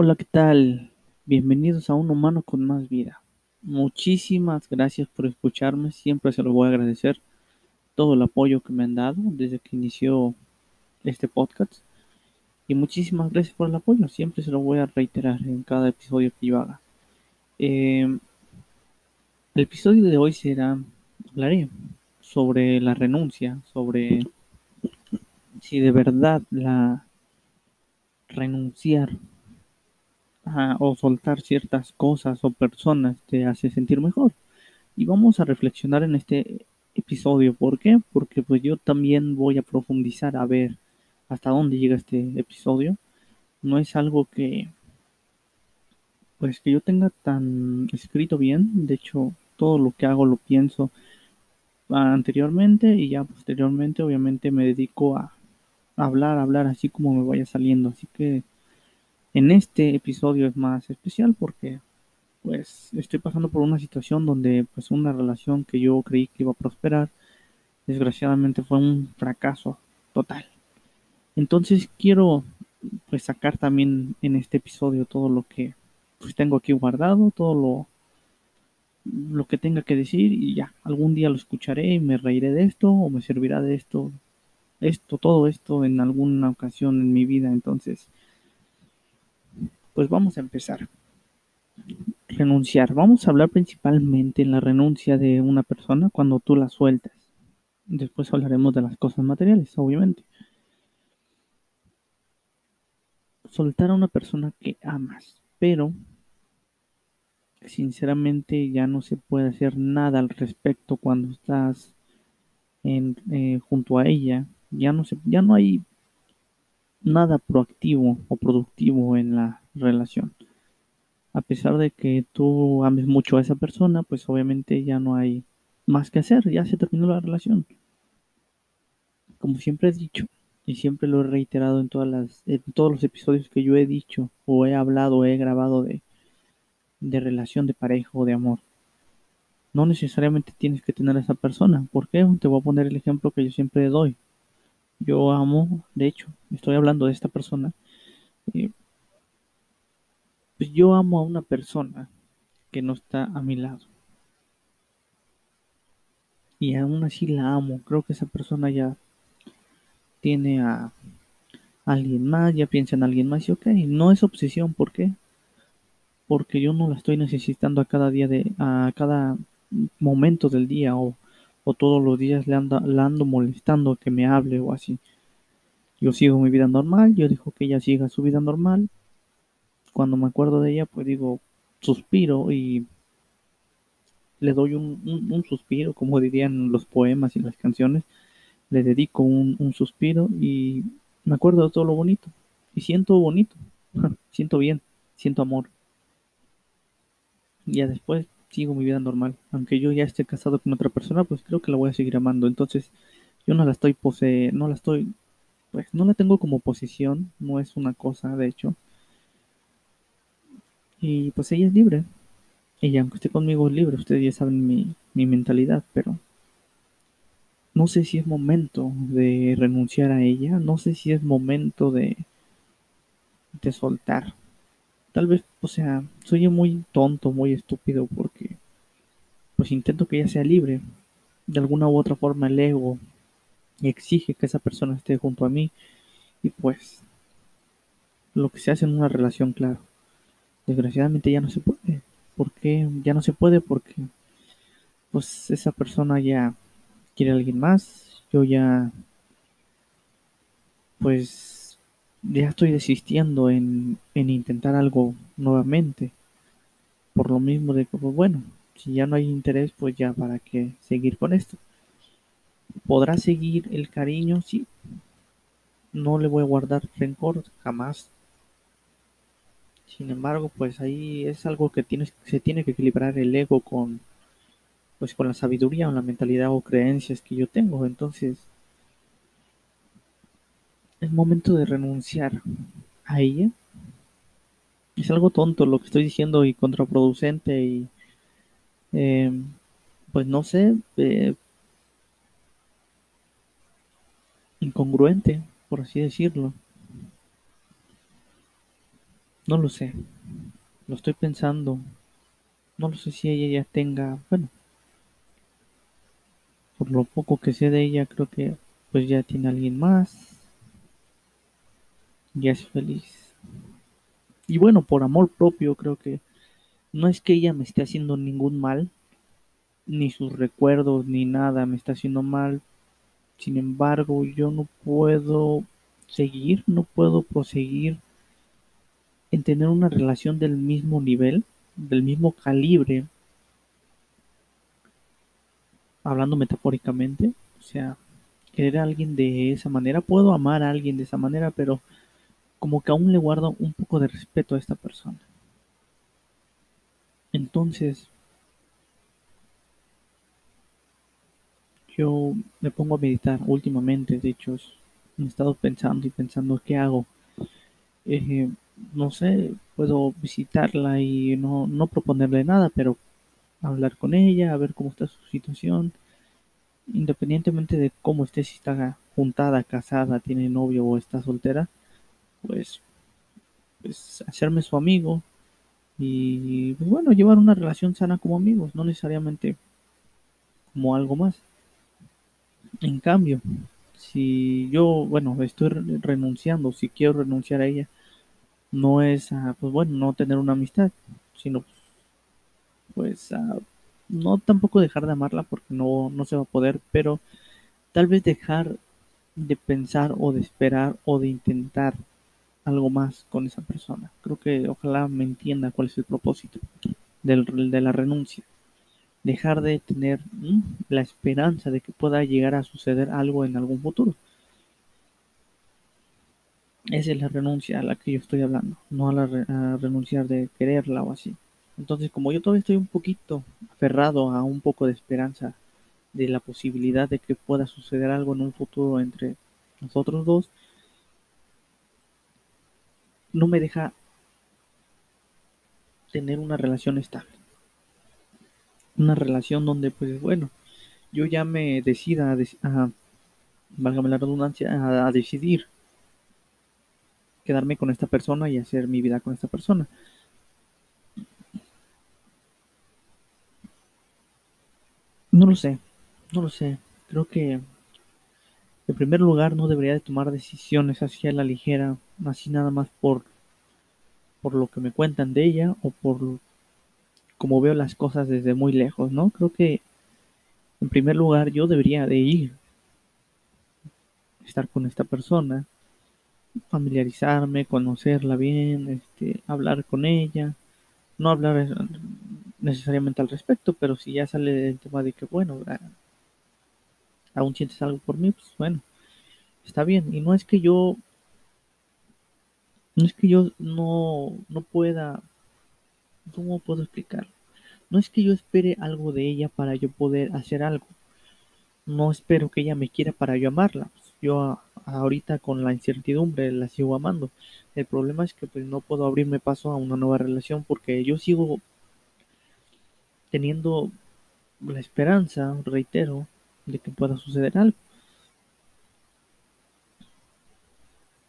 Hola, ¿qué tal? Bienvenidos a Un Humano con Más Vida. Muchísimas gracias por escucharme, siempre se lo voy a agradecer todo el apoyo que me han dado desde que inició este podcast. Y muchísimas gracias por el apoyo, siempre se lo voy a reiterar en cada episodio que yo haga. Eh, el episodio de hoy será, hablaré sobre la renuncia, sobre si de verdad la renunciar o soltar ciertas cosas o personas te hace sentir mejor. Y vamos a reflexionar en este episodio. ¿Por qué? Porque pues yo también voy a profundizar a ver hasta dónde llega este episodio. No es algo que pues que yo tenga tan escrito bien. De hecho, todo lo que hago lo pienso anteriormente y ya posteriormente obviamente me dedico a hablar, hablar así como me vaya saliendo. Así que en este episodio es más especial porque pues estoy pasando por una situación donde pues una relación que yo creí que iba a prosperar desgraciadamente fue un fracaso total. Entonces quiero pues sacar también en este episodio todo lo que pues tengo aquí guardado, todo lo lo que tenga que decir y ya, algún día lo escucharé y me reiré de esto o me servirá de esto, esto, todo esto en alguna ocasión en mi vida. Entonces, pues vamos a empezar. Renunciar. Vamos a hablar principalmente en la renuncia de una persona cuando tú la sueltas. Después hablaremos de las cosas materiales, obviamente. Soltar a una persona que amas, pero sinceramente ya no se puede hacer nada al respecto cuando estás eh, junto a ella. Ya no, se, ya no hay nada proactivo o productivo en la relación. A pesar de que tú ames mucho a esa persona, pues obviamente ya no hay más que hacer, ya se terminó la relación. Como siempre he dicho, y siempre lo he reiterado en, todas las, en todos los episodios que yo he dicho, o he hablado, o he grabado de, de relación de pareja o de amor. No necesariamente tienes que tener a esa persona. ¿Por qué? Te voy a poner el ejemplo que yo siempre doy. Yo amo, de hecho, estoy hablando de esta persona. Eh, pues yo amo a una persona que no está a mi lado. Y aún así la amo. Creo que esa persona ya tiene a alguien más, ya piensa en alguien más y ok, no es obsesión, ¿por qué? Porque yo no la estoy necesitando a cada día de, a cada momento del día o, o todos los días le, anda, la ando molestando que me hable o así. Yo sigo mi vida normal, yo digo que ella siga su vida normal cuando me acuerdo de ella, pues digo, suspiro y le doy un, suspiro, como dirían los poemas y las canciones, le dedico un, suspiro y me acuerdo de todo lo bonito. Y siento bonito, siento bien, siento amor. Y ya después sigo mi vida normal. Aunque yo ya esté casado con otra persona, pues creo que la voy a seguir amando. Entonces, yo no la estoy pose, no la estoy, pues no la tengo como posición, no es una cosa, de hecho. Y pues ella es libre. Ella, aunque esté conmigo, es libre. Ustedes ya saben mi, mi mentalidad, pero no sé si es momento de renunciar a ella. No sé si es momento de, de soltar. Tal vez, o sea, soy muy tonto, muy estúpido porque pues intento que ella sea libre. De alguna u otra forma el ego exige que esa persona esté junto a mí y pues lo que se hace en una relación, claro desgraciadamente ya no se puede. ¿Por qué ya no se puede? Porque pues esa persona ya quiere a alguien más, yo ya pues ya estoy desistiendo en, en intentar algo nuevamente. Por lo mismo de que, pues bueno, si ya no hay interés, pues ya para qué seguir con esto. ¿Podrá seguir el cariño? Sí. No le voy a guardar rencor, jamás sin embargo, pues ahí es algo que tienes, se tiene que equilibrar el ego con, pues con la sabiduría o la mentalidad o creencias que yo tengo. Entonces, es momento de renunciar a ella. Es algo tonto lo que estoy diciendo y contraproducente y, eh, pues no sé, eh, incongruente, por así decirlo. No lo sé. Lo estoy pensando. No lo sé si ella ya tenga, bueno, por lo poco que sé de ella, creo que pues ya tiene alguien más. Ya es feliz. Y bueno, por amor propio, creo que no es que ella me esté haciendo ningún mal, ni sus recuerdos, ni nada me está haciendo mal. Sin embargo, yo no puedo seguir, no puedo proseguir en tener una relación del mismo nivel, del mismo calibre, hablando metafóricamente, o sea, querer a alguien de esa manera, puedo amar a alguien de esa manera, pero como que aún le guardo un poco de respeto a esta persona. Entonces, yo me pongo a meditar últimamente, de hecho, he estado pensando y pensando qué hago. No sé, puedo visitarla y no, no proponerle nada, pero hablar con ella, a ver cómo está su situación, independientemente de cómo esté, si está juntada, casada, tiene novio o está soltera, pues, pues hacerme su amigo y pues bueno, llevar una relación sana como amigos, no necesariamente como algo más. En cambio, si yo, bueno, estoy renunciando, si quiero renunciar a ella, no es, a, pues bueno, no tener una amistad, sino pues a, no tampoco dejar de amarla porque no, no se va a poder, pero tal vez dejar de pensar o de esperar o de intentar algo más con esa persona. Creo que ojalá me entienda cuál es el propósito del, de la renuncia. Dejar de tener la esperanza de que pueda llegar a suceder algo en algún futuro. Esa es la renuncia a la que yo estoy hablando, no a la a renunciar de quererla o así. Entonces, como yo todavía estoy un poquito aferrado a un poco de esperanza de la posibilidad de que pueda suceder algo en un futuro entre nosotros dos, no me deja tener una relación estable. Una relación donde, pues bueno, yo ya me decida a, válgame la redundancia, a, a decidir quedarme con esta persona y hacer mi vida con esta persona. No lo sé, no lo sé. Creo que en primer lugar no debería de tomar decisiones hacia la ligera, así nada más por por lo que me cuentan de ella o por cómo veo las cosas desde muy lejos, ¿no? Creo que en primer lugar yo debería de ir, estar con esta persona, familiarizarme, conocerla bien, este, hablar con ella, no hablar necesariamente al respecto, pero si ya sale el tema de que, bueno, aún sientes algo por mí, pues bueno, está bien. Y no es que yo no es que yo no, no pueda, ¿cómo puedo explicarlo? No es que yo espere algo de ella para yo poder hacer algo. No espero que ella me quiera para yo amarla. Yo ahorita con la incertidumbre la sigo amando. El problema es que pues no puedo abrirme paso a una nueva relación porque yo sigo teniendo la esperanza, reitero, de que pueda suceder algo.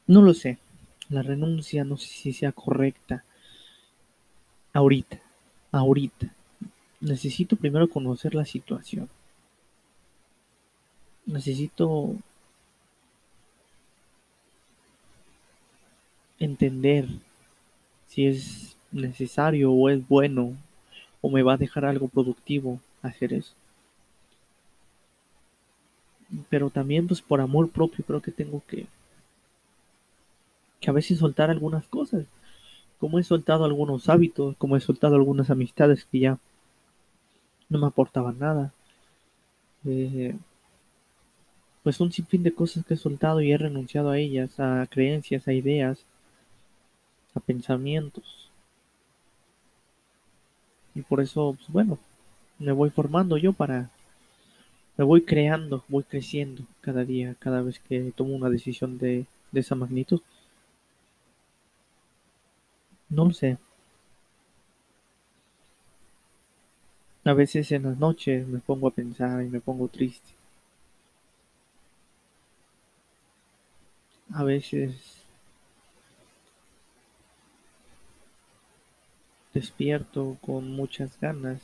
No lo sé la renuncia no sé si sea correcta. Ahorita, ahorita. Necesito primero conocer la situación. Necesito entender si es necesario o es bueno o me va a dejar algo productivo hacer eso. Pero también pues por amor propio creo que tengo que que a veces soltar algunas cosas, como he soltado algunos hábitos, como he soltado algunas amistades que ya no me aportaban nada. Eh, pues un sinfín de cosas que he soltado y he renunciado a ellas, a creencias, a ideas, a pensamientos. Y por eso, pues bueno, me voy formando yo para, me voy creando, voy creciendo cada día, cada vez que tomo una decisión de, de esa magnitud. No lo sé. A veces en las noches me pongo a pensar y me pongo triste. A veces despierto con muchas ganas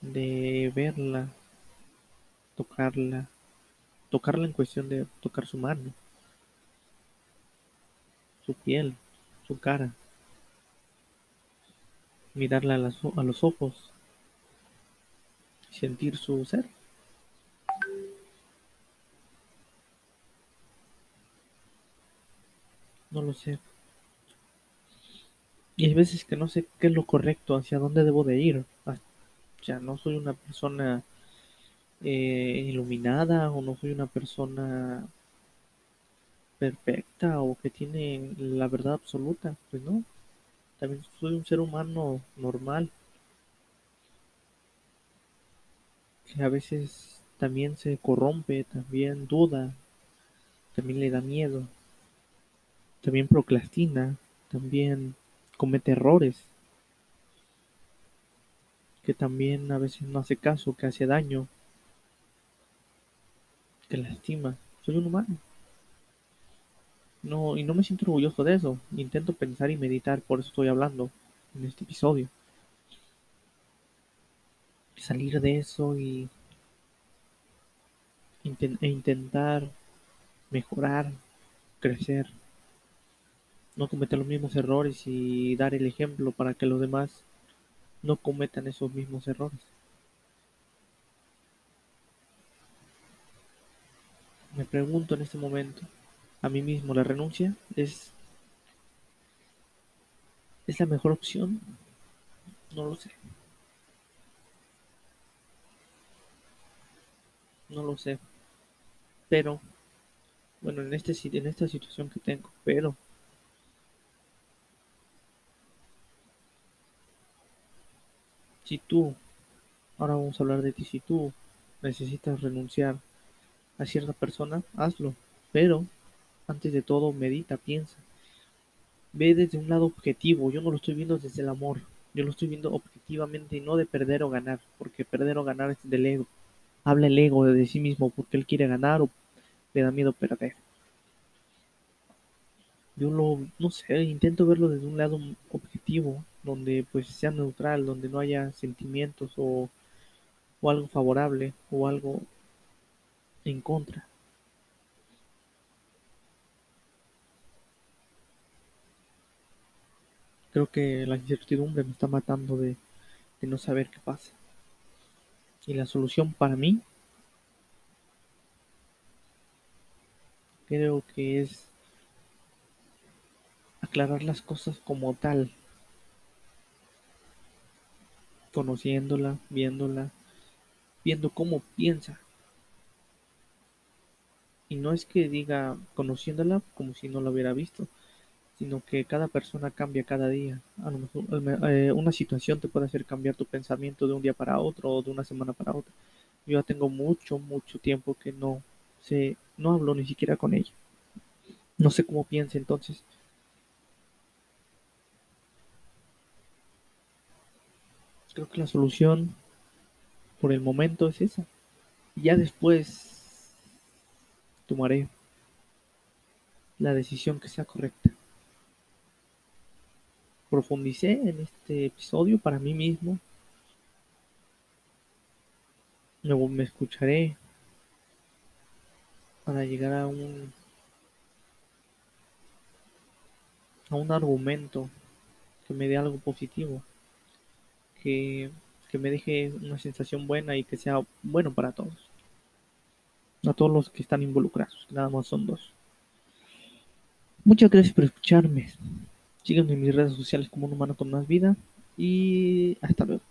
de verla, tocarla, tocarla en cuestión de tocar su mano, su piel, su cara, mirarla a, las- a los ojos, sentir su ser. No lo sé. Y hay veces que no sé qué es lo correcto, hacia dónde debo de ir. Ah, O sea, no soy una persona eh, iluminada o no soy una persona perfecta o que tiene la verdad absoluta. Pues no, también soy un ser humano normal que a veces también se corrompe, también duda, también le da miedo, también procrastina, también comete errores, que también a veces no hace caso, que hace daño, que lastima. Soy un humano. No, y no me siento orgulloso de eso. Intento pensar y meditar, por eso estoy hablando en este episodio. Salir de eso y e intentar mejorar, crecer, no cometer los mismos errores y dar el ejemplo para que los demás no cometan esos mismos errores. Me pregunto en este momento a mí mismo, ¿la renuncia es, es la mejor opción? No lo sé, no lo sé. Pero, bueno, en, este, en esta situación que tengo, pero si tú, ahora vamos a hablar de ti, si tú necesitas renunciar a cierta persona, hazlo. Pero, antes de todo, medita, piensa. Ve desde un lado objetivo. Yo no lo estoy viendo desde el amor. Yo lo estoy viendo objetivamente y no de perder o ganar. Porque perder o ganar es del ego. Habla el ego de sí mismo porque él quiere ganar o le da miedo perder. Yo lo, no sé, intento verlo desde un lado objetivo, donde pues sea neutral, donde no haya sentimientos o, o algo favorable o algo en contra. Creo que la incertidumbre me está matando de, no saber qué pasa. Y la solución para mí creo que es aclarar las cosas como tal, conociéndola, viéndola, viendo cómo piensa. Y no es que diga conociéndola como si no la hubiera visto, sino que cada persona cambia cada día. A lo mejor eh, una situación te puede hacer cambiar tu pensamiento de un día para otro o de una semana para otra. Yo ya tengo mucho, mucho tiempo que no sé, no hablo ni siquiera con ella. No sé cómo piensa entonces. Creo que la solución por el momento es esa. Ya después tomaré la decisión que sea correcta. Profundicé en este episodio para mí mismo. Luego me escucharé para llegar a un a un argumento que me dé algo positivo, que, que me deje una sensación buena y que sea bueno para todos. A todos los que están involucrados, nada más son dos. Muchas gracias por escucharme. Síganme en mis redes sociales como un humano con más vida y hasta luego.